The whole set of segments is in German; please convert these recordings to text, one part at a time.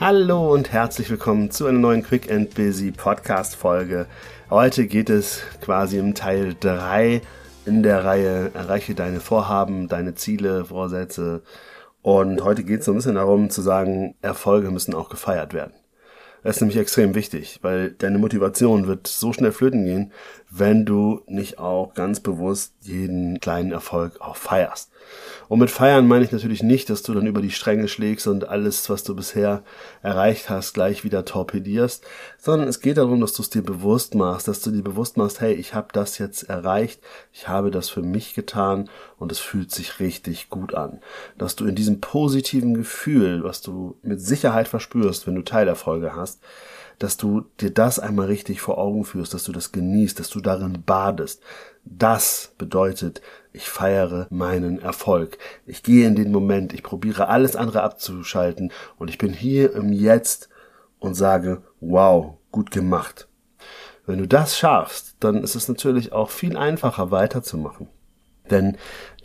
Hallo und herzlich willkommen zu einer neuen Quick and Busy Podcast Folge. Heute geht es quasi im Teil 3 in der Reihe Erreiche deine Vorhaben, deine Ziele, Vorsätze. Und heute geht es so ein bisschen darum zu sagen, Erfolge müssen auch gefeiert werden. Das ist nämlich extrem wichtig, weil deine Motivation wird so schnell flöten gehen, wenn du nicht auch ganz bewusst jeden kleinen Erfolg auch feierst. Und mit feiern meine ich natürlich nicht, dass du dann über die Stränge schlägst und alles, was du bisher erreicht hast, gleich wieder torpedierst, sondern es geht darum, dass du es dir bewusst machst, dass du dir bewusst machst, hey, ich habe das jetzt erreicht, ich habe das für mich getan und es fühlt sich richtig gut an. Dass du in diesem positiven Gefühl, was du mit Sicherheit verspürst, wenn du Teilerfolge hast, dass du dir das einmal richtig vor Augen führst, dass du das genießt, dass du darin badest. Das bedeutet, ich feiere meinen Erfolg. Ich gehe in den Moment, ich probiere alles andere abzuschalten und ich bin hier im Jetzt und sage, wow, gut gemacht. Wenn du das schaffst, dann ist es natürlich auch viel einfacher weiterzumachen. Denn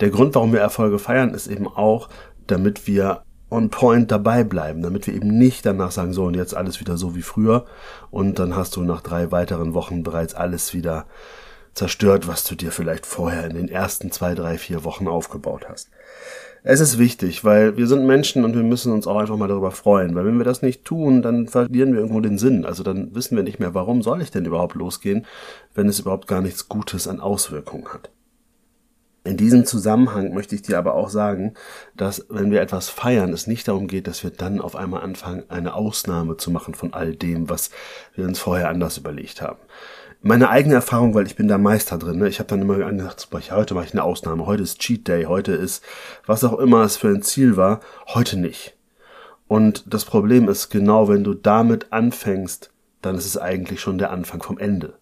der Grund, warum wir Erfolge feiern, ist eben auch, damit wir on point dabei bleiben, damit wir eben nicht danach sagen, so und jetzt alles wieder so wie früher und dann hast du nach drei weiteren Wochen bereits alles wieder zerstört, was du dir vielleicht vorher in den ersten zwei, drei, vier Wochen aufgebaut hast. Es ist wichtig, weil wir sind Menschen und wir müssen uns auch einfach mal darüber freuen, weil wenn wir das nicht tun, dann verlieren wir irgendwo den Sinn. Also dann wissen wir nicht mehr, warum soll ich denn überhaupt losgehen, wenn es überhaupt gar nichts Gutes an Auswirkungen hat. In diesem Zusammenhang möchte ich dir aber auch sagen, dass wenn wir etwas feiern, es nicht darum geht, dass wir dann auf einmal anfangen, eine Ausnahme zu machen von all dem, was wir uns vorher anders überlegt haben. Meine eigene Erfahrung, weil ich bin da Meister drin, ne? ich habe dann immer gedacht, boah, heute mache ich eine Ausnahme, heute ist Cheat Day, heute ist was auch immer es für ein Ziel war, heute nicht. Und das Problem ist, genau wenn du damit anfängst, dann ist es eigentlich schon der Anfang vom Ende.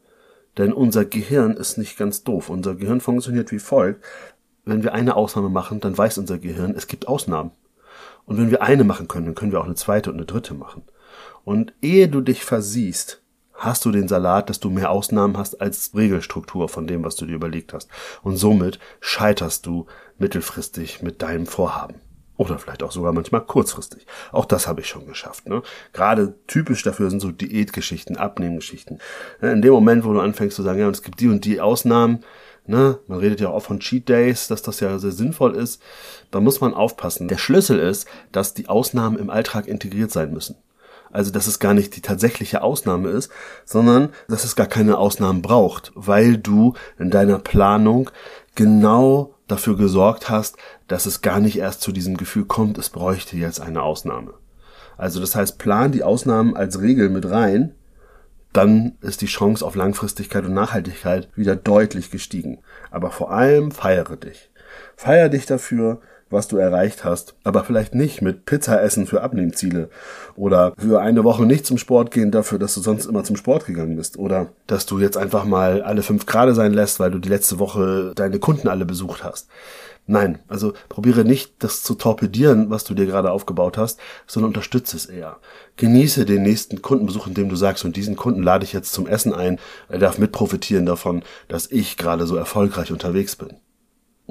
Denn unser Gehirn ist nicht ganz doof. Unser Gehirn funktioniert wie folgt. Wenn wir eine Ausnahme machen, dann weiß unser Gehirn, es gibt Ausnahmen. Und wenn wir eine machen können, dann können wir auch eine zweite und eine dritte machen. Und ehe du dich versiehst, hast du den Salat, dass du mehr Ausnahmen hast als Regelstruktur von dem, was du dir überlegt hast. Und somit scheiterst du mittelfristig mit deinem Vorhaben. Oder vielleicht auch sogar manchmal kurzfristig. Auch das habe ich schon geschafft. Ne? Gerade typisch dafür sind so Diätgeschichten, Abnehmgeschichten. Ne, in dem Moment, wo du anfängst zu sagen, ja, und es gibt die und die Ausnahmen, ne, man redet ja auch von Cheat Days, dass das ja sehr sinnvoll ist, da muss man aufpassen. Der Schlüssel ist, dass die Ausnahmen im Alltag integriert sein müssen. Also, dass es gar nicht die tatsächliche Ausnahme ist, sondern dass es gar keine Ausnahmen braucht, weil du in deiner Planung genau dafür gesorgt hast, dass es gar nicht erst zu diesem Gefühl kommt, es bräuchte jetzt eine Ausnahme. Also das heißt, plan die Ausnahmen als Regel mit rein, dann ist die Chance auf Langfristigkeit und Nachhaltigkeit wieder deutlich gestiegen. Aber vor allem feiere dich. Feier dich dafür, was du erreicht hast, aber vielleicht nicht mit Pizza essen für Abnehmziele oder für eine Woche nicht zum Sport gehen dafür, dass du sonst immer zum Sport gegangen bist oder dass du jetzt einfach mal alle fünf Grade sein lässt, weil du die letzte Woche deine Kunden alle besucht hast. Nein, also probiere nicht, das zu torpedieren, was du dir gerade aufgebaut hast, sondern unterstütze es eher. Genieße den nächsten Kundenbesuch, indem du sagst, und diesen Kunden lade ich jetzt zum Essen ein, er darf mit profitieren davon, dass ich gerade so erfolgreich unterwegs bin.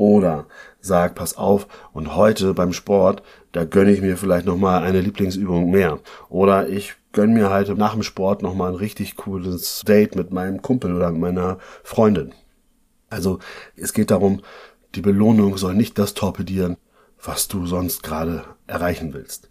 Oder sag, pass auf, und heute beim Sport, da gönne ich mir vielleicht nochmal eine Lieblingsübung mehr. Oder ich gönne mir halt nach dem Sport nochmal ein richtig cooles Date mit meinem Kumpel oder meiner Freundin. Also es geht darum, die Belohnung soll nicht das torpedieren, was du sonst gerade erreichen willst.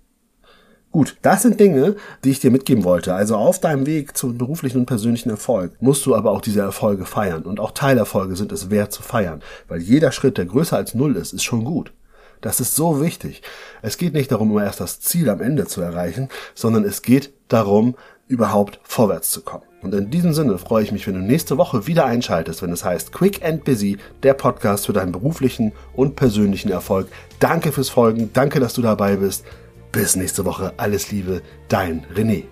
Gut, das sind Dinge, die ich dir mitgeben wollte. Also auf deinem Weg zum beruflichen und persönlichen Erfolg musst du aber auch diese Erfolge feiern. Und auch Teilerfolge sind es wert zu feiern. Weil jeder Schritt, der größer als Null ist, ist schon gut. Das ist so wichtig. Es geht nicht darum, immer erst das Ziel am Ende zu erreichen, sondern es geht darum, überhaupt vorwärts zu kommen. Und in diesem Sinne freue ich mich, wenn du nächste Woche wieder einschaltest, wenn es heißt Quick and Busy, der Podcast für deinen beruflichen und persönlichen Erfolg. Danke fürs Folgen, danke, dass du dabei bist. Bis nächste Woche. Alles Liebe, dein René.